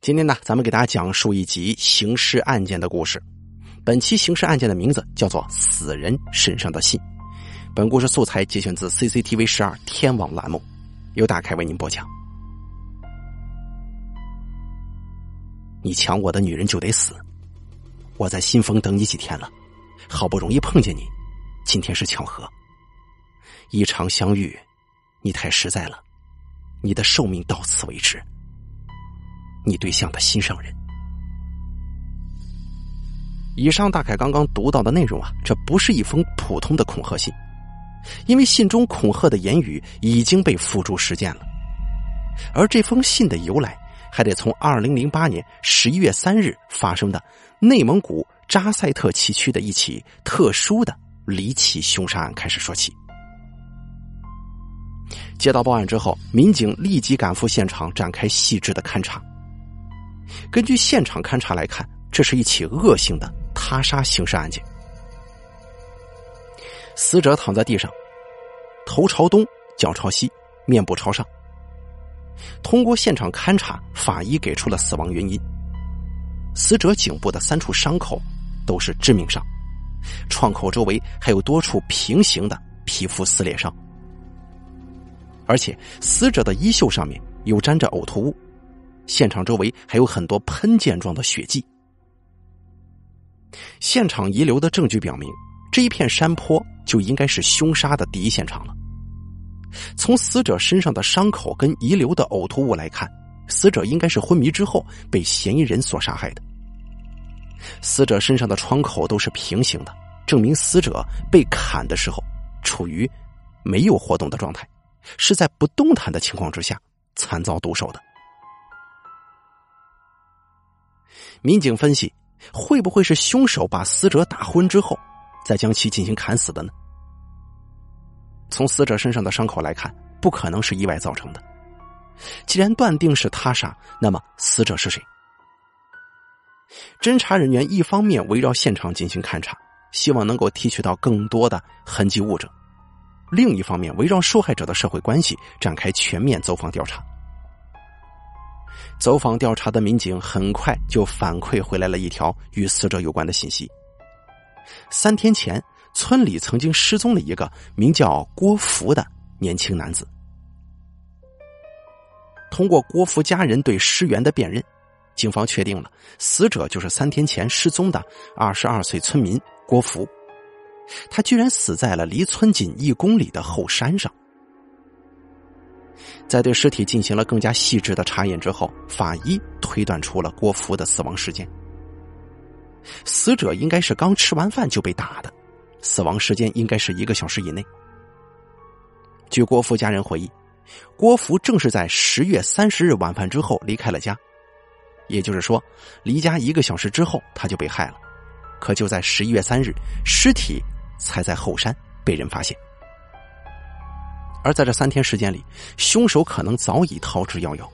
今天呢，咱们给大家讲述一集刑事案件的故事。本期刑事案件的名字叫做《死人身上的信》。本故事素材节选自 CCTV 十二天网栏目，由大凯为您播讲。你抢我的女人就得死！我在新丰等你几天了，好不容易碰见你，今天是巧合。一场相遇，你太实在了，你的寿命到此为止。你对象的心上人。以上大概刚刚读到的内容啊，这不是一封普通的恐吓信，因为信中恐吓的言语已经被付诸实践了。而这封信的由来，还得从二零零八年十一月三日发生的内蒙古扎赛特旗区的一起特殊的离奇凶杀案开始说起。接到报案之后，民警立即赶赴现场，展开细致的勘查。根据现场勘查来看，这是一起恶性的他杀刑事案件。死者躺在地上，头朝东，脚朝西，面部朝上。通过现场勘查，法医给出了死亡原因：死者颈部的三处伤口都是致命伤，创口周围还有多处平行的皮肤撕裂伤，而且死者的衣袖上面有沾着呕吐物。现场周围还有很多喷溅状的血迹。现场遗留的证据表明，这一片山坡就应该是凶杀的第一现场了。从死者身上的伤口跟遗留的呕吐物来看，死者应该是昏迷之后被嫌疑人所杀害的。死者身上的创口都是平行的，证明死者被砍的时候处于没有活动的状态，是在不动弹的情况之下惨遭毒手的。民警分析，会不会是凶手把死者打昏之后，再将其进行砍死的呢？从死者身上的伤口来看，不可能是意外造成的。既然断定是他杀，那么死者是谁？侦查人员一方面围绕现场进行勘查，希望能够提取到更多的痕迹物证；另一方面，围绕受害者的社会关系展开全面走访调查。走访调查的民警很快就反馈回来了一条与死者有关的信息。三天前，村里曾经失踪了一个名叫郭福的年轻男子。通过郭福家人对尸源的辨认，警方确定了死者就是三天前失踪的二十二岁村民郭福。他居然死在了离村仅一公里的后山上。在对尸体进行了更加细致的查验之后，法医推断出了郭福的死亡时间。死者应该是刚吃完饭就被打的，死亡时间应该是一个小时以内。据郭福家人回忆，郭福正是在十月三十日晚饭之后离开了家，也就是说，离家一个小时之后他就被害了。可就在十一月三日，尸体才在后山被人发现。而在这三天时间里，凶手可能早已逃之夭夭。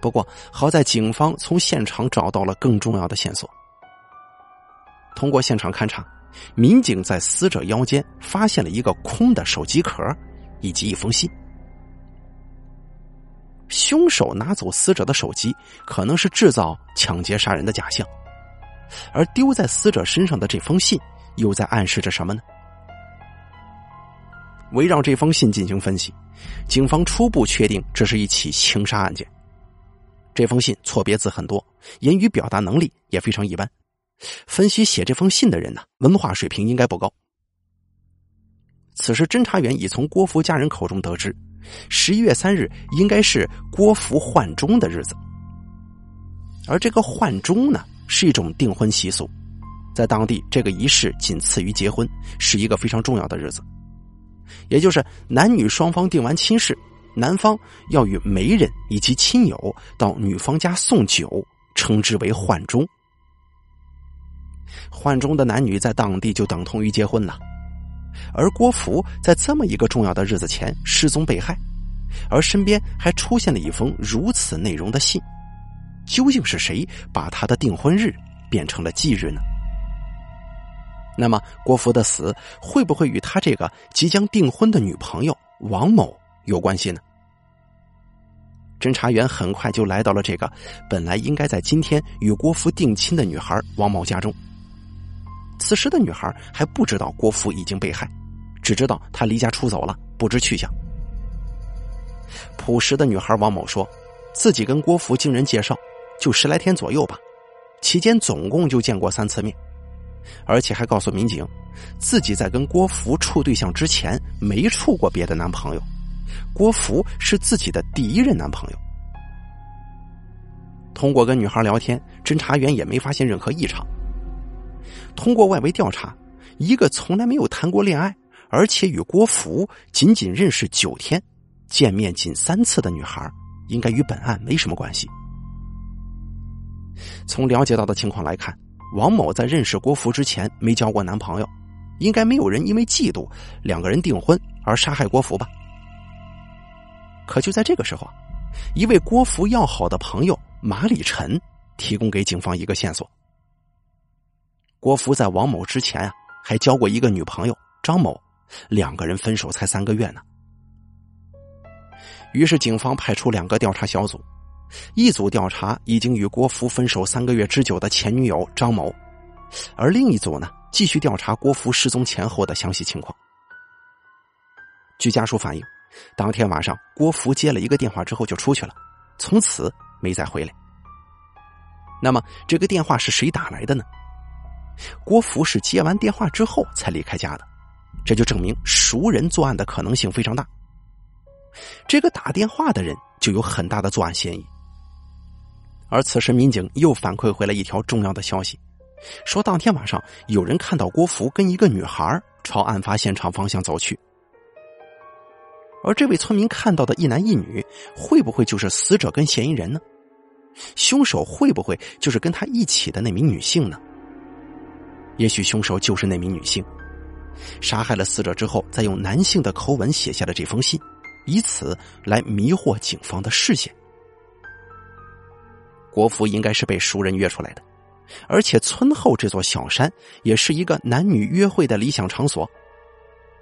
不过好在警方从现场找到了更重要的线索。通过现场勘查，民警在死者腰间发现了一个空的手机壳，以及一封信。凶手拿走死者的手机，可能是制造抢劫杀人的假象，而丢在死者身上的这封信，又在暗示着什么呢？围绕这封信进行分析，警方初步确定这是一起情杀案件。这封信错别字很多，言语表达能力也非常一般。分析写这封信的人呢，文化水平应该不高。此时，侦查员已从郭福家人口中得知，十一月三日应该是郭福换钟的日子。而这个换钟呢，是一种订婚习俗，在当地这个仪式仅次于结婚，是一个非常重要的日子。也就是男女双方定完亲事，男方要与媒人以及亲友到女方家送酒，称之为换钟。换钟的男女在当地就等同于结婚了。而郭福在这么一个重要的日子前失踪被害，而身边还出现了一封如此内容的信，究竟是谁把他的订婚日变成了忌日呢？那么，郭福的死会不会与他这个即将订婚的女朋友王某有关系呢？侦查员很快就来到了这个本来应该在今天与郭福定亲的女孩王某家中。此时的女孩还不知道郭福已经被害，只知道他离家出走了，不知去向。朴实的女孩王某说，自己跟郭福经人介绍，就十来天左右吧，期间总共就见过三次面，而且还告诉民警，自己在跟郭福处对象之前没处过别的男朋友。郭福是自己的第一任男朋友。通过跟女孩聊天，侦查员也没发现任何异常。通过外围调查，一个从来没有谈过恋爱，而且与郭福仅仅认识九天、见面仅三次的女孩，应该与本案没什么关系。从了解到的情况来看，王某在认识郭福之前没交过男朋友，应该没有人因为嫉妒两个人订婚而杀害郭福吧。可就在这个时候，一位郭福要好的朋友马礼臣提供给警方一个线索：郭福在王某之前啊，还交过一个女朋友张某，两个人分手才三个月呢。于是警方派出两个调查小组，一组调查已经与郭福分手三个月之久的前女友张某，而另一组呢，继续调查郭福失踪前后的详细情况。据家属反映。当天晚上，郭福接了一个电话之后就出去了，从此没再回来。那么，这个电话是谁打来的呢？郭福是接完电话之后才离开家的，这就证明熟人作案的可能性非常大。这个打电话的人就有很大的作案嫌疑。而此时，民警又反馈回来一条重要的消息，说当天晚上有人看到郭福跟一个女孩朝案发现场方向走去。而这位村民看到的一男一女，会不会就是死者跟嫌疑人呢？凶手会不会就是跟他一起的那名女性呢？也许凶手就是那名女性，杀害了死者之后，再用男性的口吻写下了这封信，以此来迷惑警方的视线。国福应该是被熟人约出来的，而且村后这座小山也是一个男女约会的理想场所。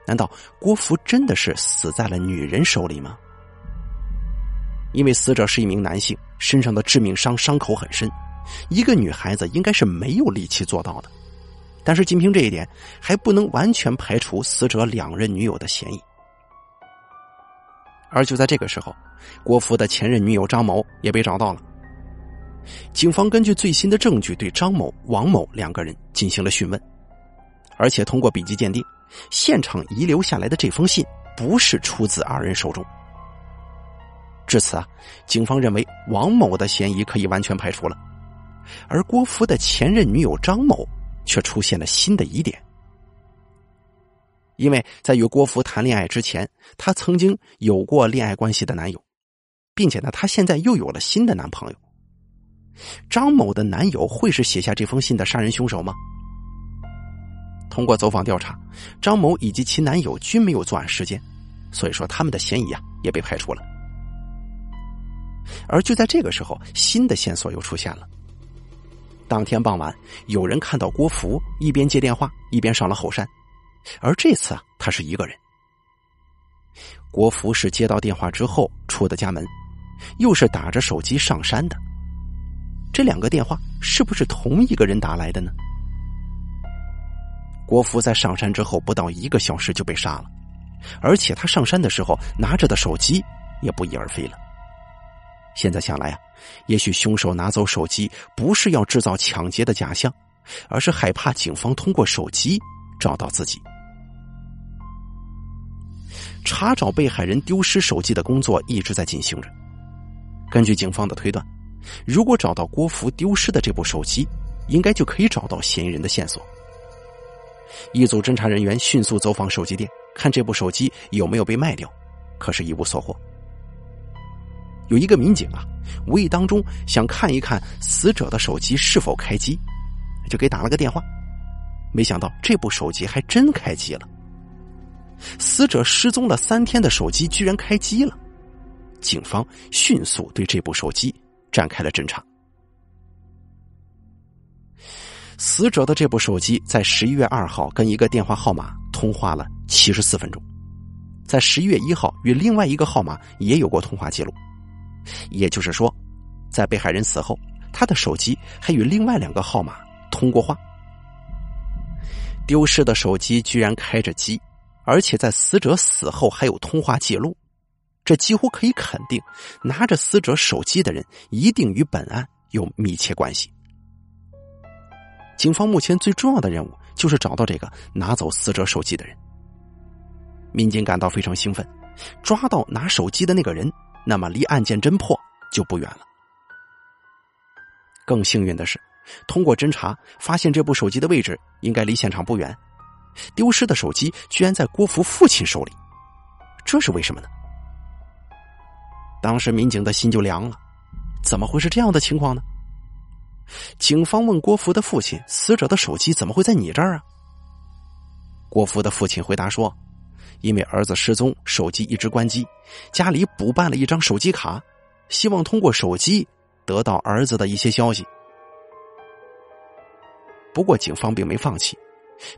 难道郭福真的是死在了女人手里吗？因为死者是一名男性，身上的致命伤伤口很深，一个女孩子应该是没有力气做到的。但是仅凭这一点，还不能完全排除死者两任女友的嫌疑。而就在这个时候，郭福的前任女友张某也被找到了。警方根据最新的证据，对张某、王某两个人进行了讯问，而且通过笔迹鉴定。现场遗留下来的这封信不是出自二人手中。至此啊，警方认为王某的嫌疑可以完全排除了，而郭福的前任女友张某却出现了新的疑点。因为在与郭福谈恋爱之前，她曾经有过恋爱关系的男友，并且呢，她现在又有了新的男朋友。张某的男友会是写下这封信的杀人凶手吗？通过走访调查，张某以及其男友均没有作案时间，所以说他们的嫌疑啊也被排除了。而就在这个时候，新的线索又出现了。当天傍晚，有人看到郭福一边接电话一边上了后山，而这次啊，他是一个人。郭福是接到电话之后出的家门，又是打着手机上山的。这两个电话是不是同一个人打来的呢？郭福在上山之后不到一个小时就被杀了，而且他上山的时候拿着的手机也不翼而飞了。现在想来啊，也许凶手拿走手机不是要制造抢劫的假象，而是害怕警方通过手机找到自己。查找被害人丢失手机的工作一直在进行着。根据警方的推断，如果找到郭福丢失的这部手机，应该就可以找到嫌疑人的线索。一组侦查人员迅速走访手机店，看这部手机有没有被卖掉，可是，一无所获。有一个民警啊，无意当中想看一看死者的手机是否开机，就给打了个电话。没想到这部手机还真开机了，死者失踪了三天的手机居然开机了。警方迅速对这部手机展开了侦查。死者的这部手机在十一月二号跟一个电话号码通话了七十四分钟，在十一月一号与另外一个号码也有过通话记录，也就是说，在被害人死后，他的手机还与另外两个号码通过话。丢失的手机居然开着机，而且在死者死后还有通话记录，这几乎可以肯定，拿着死者手机的人一定与本案有密切关系。警方目前最重要的任务就是找到这个拿走死者手机的人。民警感到非常兴奋，抓到拿手机的那个人，那么离案件侦破就不远了。更幸运的是，通过侦查发现这部手机的位置应该离现场不远，丢失的手机居然在郭福父亲手里，这是为什么呢？当时民警的心就凉了，怎么会是这样的情况呢？警方问郭福的父亲：“死者的手机怎么会在你这儿啊？”郭福的父亲回答说：“因为儿子失踪，手机一直关机，家里补办了一张手机卡，希望通过手机得到儿子的一些消息。”不过，警方并没放弃，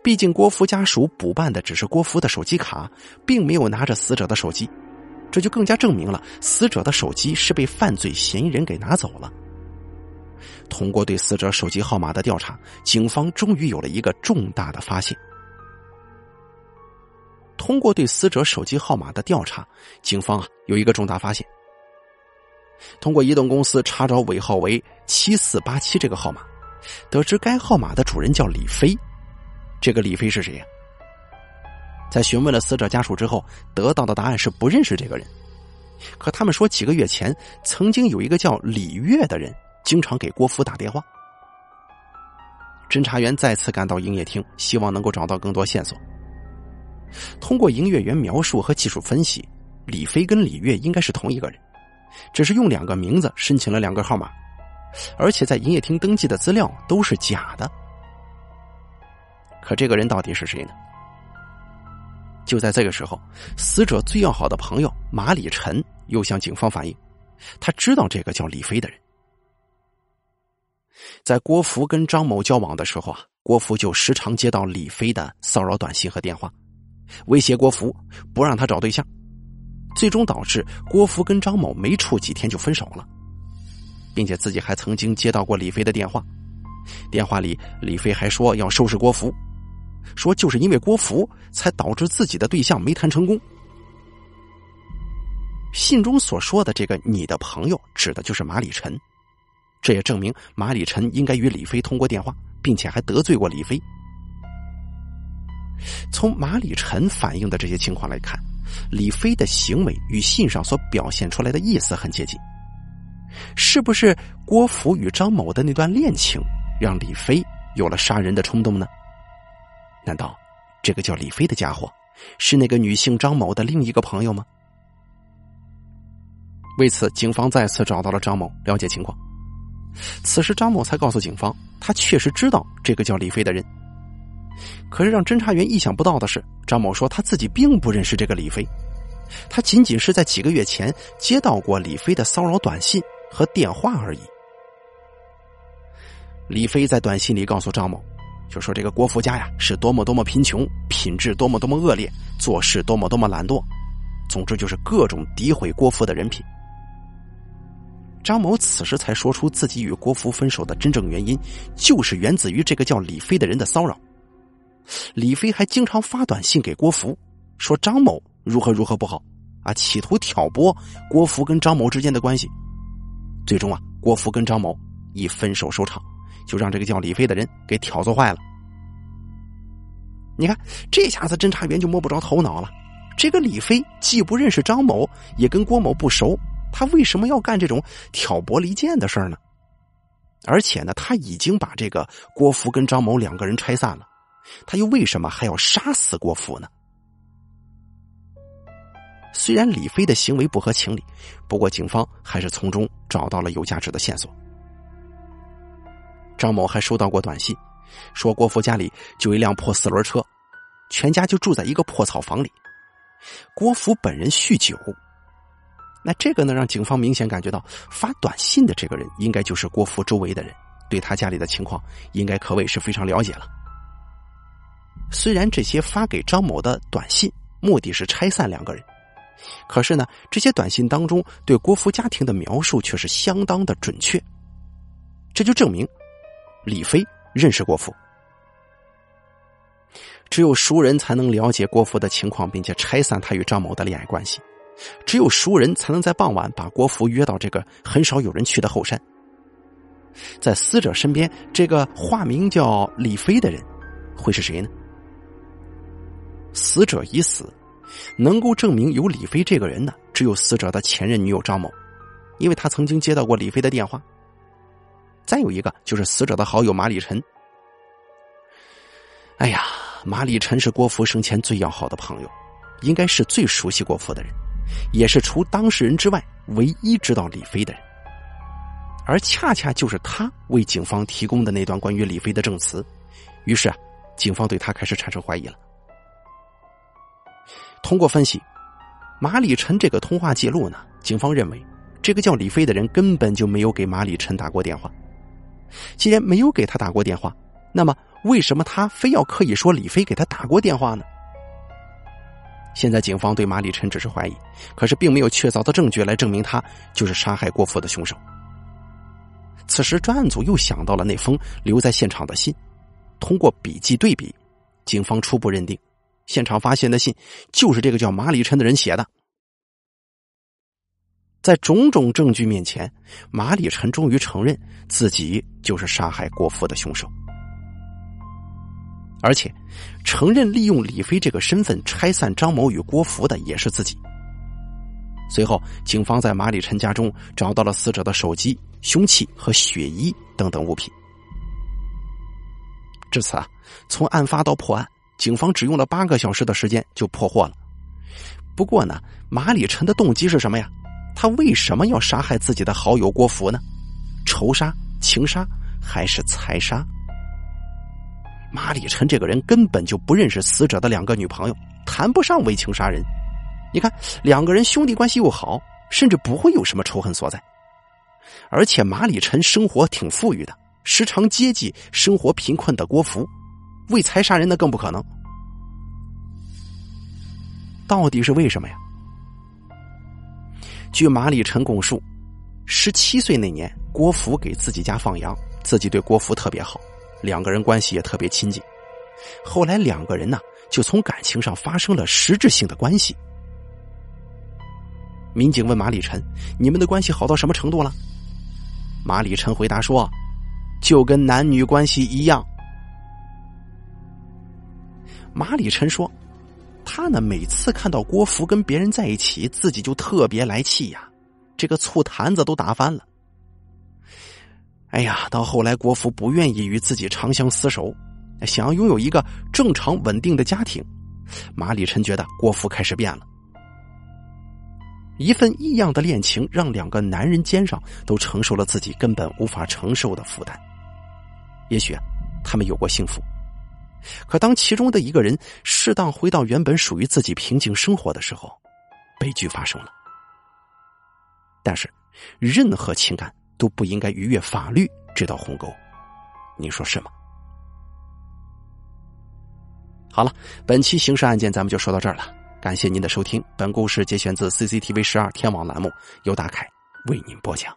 毕竟郭福家属补办的只是郭福的手机卡，并没有拿着死者的手机，这就更加证明了死者的手机是被犯罪嫌疑人给拿走了。通过对死者手机号码的调查，警方终于有了一个重大的发现。通过对死者手机号码的调查，警方啊有一个重大发现。通过移动公司查找尾号为七四八七这个号码，得知该号码的主人叫李飞。这个李飞是谁呀？在询问了死者家属之后，得到的答案是不认识这个人。可他们说，几个月前曾经有一个叫李月的人。经常给郭福打电话。侦查员再次赶到营业厅，希望能够找到更多线索。通过营业员描述和技术分析，李飞跟李月应该是同一个人，只是用两个名字申请了两个号码，而且在营业厅登记的资料都是假的。可这个人到底是谁呢？就在这个时候，死者最要好的朋友马礼臣又向警方反映，他知道这个叫李飞的人。在郭福跟张某交往的时候啊，郭福就时常接到李飞的骚扰短信和电话，威胁郭福不让他找对象，最终导致郭福跟张某没处几天就分手了，并且自己还曾经接到过李飞的电话，电话里李飞还说要收拾郭福，说就是因为郭福才导致自己的对象没谈成功。信中所说的这个你的朋友指的就是马里臣。这也证明马里臣应该与李飞通过电话，并且还得罪过李飞。从马里臣反映的这些情况来看，李飞的行为与信上所表现出来的意思很接近。是不是郭福与张某的那段恋情让李飞有了杀人的冲动呢？难道这个叫李飞的家伙是那个女性张某的另一个朋友吗？为此，警方再次找到了张某，了解情况。此时，张某才告诉警方，他确实知道这个叫李飞的人。可是，让侦查员意想不到的是，张某说他自己并不认识这个李飞，他仅仅是在几个月前接到过李飞的骚扰短信和电话而已。李飞在短信里告诉张某，就说这个郭福家呀是多么多么贫穷，品质多么多么恶劣，做事多么多么懒惰，总之就是各种诋毁郭福的人品。张某此时才说出自己与郭福分手的真正原因，就是源自于这个叫李飞的人的骚扰。李飞还经常发短信给郭福，说张某如何如何不好，啊，企图挑拨郭福跟张某之间的关系。最终啊，郭福跟张某以分手收场，就让这个叫李飞的人给挑唆坏了。你看，这下子侦查员就摸不着头脑了。这个李飞既不认识张某，也跟郭某不熟。他为什么要干这种挑拨离间的事儿呢？而且呢，他已经把这个郭福跟张某两个人拆散了，他又为什么还要杀死郭福呢？虽然李飞的行为不合情理，不过警方还是从中找到了有价值的线索。张某还收到过短信，说郭福家里就一辆破四轮车，全家就住在一个破草房里。郭福本人酗酒。那这个呢，让警方明显感觉到发短信的这个人应该就是郭福周围的人，对他家里的情况应该可谓是非常了解了。虽然这些发给张某的短信目的是拆散两个人，可是呢，这些短信当中对郭福家庭的描述却是相当的准确，这就证明李飞认识郭福。只有熟人才能了解郭福的情况，并且拆散他与张某的恋爱关系。只有熟人才能在傍晚把郭福约到这个很少有人去的后山。在死者身边，这个化名叫李飞的人会是谁呢？死者已死，能够证明有李飞这个人呢，只有死者的前任女友张某，因为他曾经接到过李飞的电话。再有一个就是死者的好友马礼臣。哎呀，马礼臣是郭福生前最要好的朋友，应该是最熟悉郭福的人，也是除当事人之外唯一知道李飞的人。而恰恰就是他为警方提供的那段关于李飞的证词，于是啊，警方对他开始产生怀疑了。通过分析，马礼臣这个通话记录呢，警方认为这个叫李飞的人根本就没有给马礼臣打过电话。既然没有给他打过电话，那么为什么他非要刻意说李飞给他打过电话呢？现在警方对马里臣只是怀疑，可是并没有确凿的证据来证明他就是杀害郭父的凶手。此时专案组又想到了那封留在现场的信，通过笔迹对比，警方初步认定。现场发现的信就是这个叫马里臣的人写的。在种种证据面前，马礼臣终于承认自己就是杀害郭福的凶手，而且承认利用李飞这个身份拆散张某与郭福的也是自己。随后，警方在马礼臣家中找到了死者的手机、凶器和血衣等等物品。至此啊，从案发到破案。警方只用了八个小时的时间就破获了。不过呢，马礼臣的动机是什么呀？他为什么要杀害自己的好友郭福呢？仇杀、情杀还是财杀？马礼臣这个人根本就不认识死者的两个女朋友，谈不上为情杀人。你看，两个人兄弟关系又好，甚至不会有什么仇恨所在。而且马礼臣生活挺富裕的，时常接济生活贫困的郭福。为财杀人，那更不可能。到底是为什么呀？据马礼臣供述，十七岁那年，郭福给自己家放羊，自己对郭福特别好，两个人关系也特别亲近。后来两个人呢，就从感情上发生了实质性的关系。民警问马礼臣：“你们的关系好到什么程度了？”马礼臣回答说：“就跟男女关系一样。”马礼臣说：“他呢，每次看到郭福跟别人在一起，自己就特别来气呀，这个醋坛子都打翻了。哎呀，到后来郭福不愿意与自己长相厮守，想要拥有一个正常稳定的家庭，马礼臣觉得郭福开始变了。一份异样的恋情，让两个男人肩上都承受了自己根本无法承受的负担。也许他们有过幸福。”可当其中的一个人适当回到原本属于自己平静生活的时候，悲剧发生了。但是，任何情感都不应该逾越法律这道鸿沟，你说是吗？好了，本期刑事案件咱们就说到这儿了，感谢您的收听。本故事节选自 CCTV 十二天网栏目，由大凯为您播讲。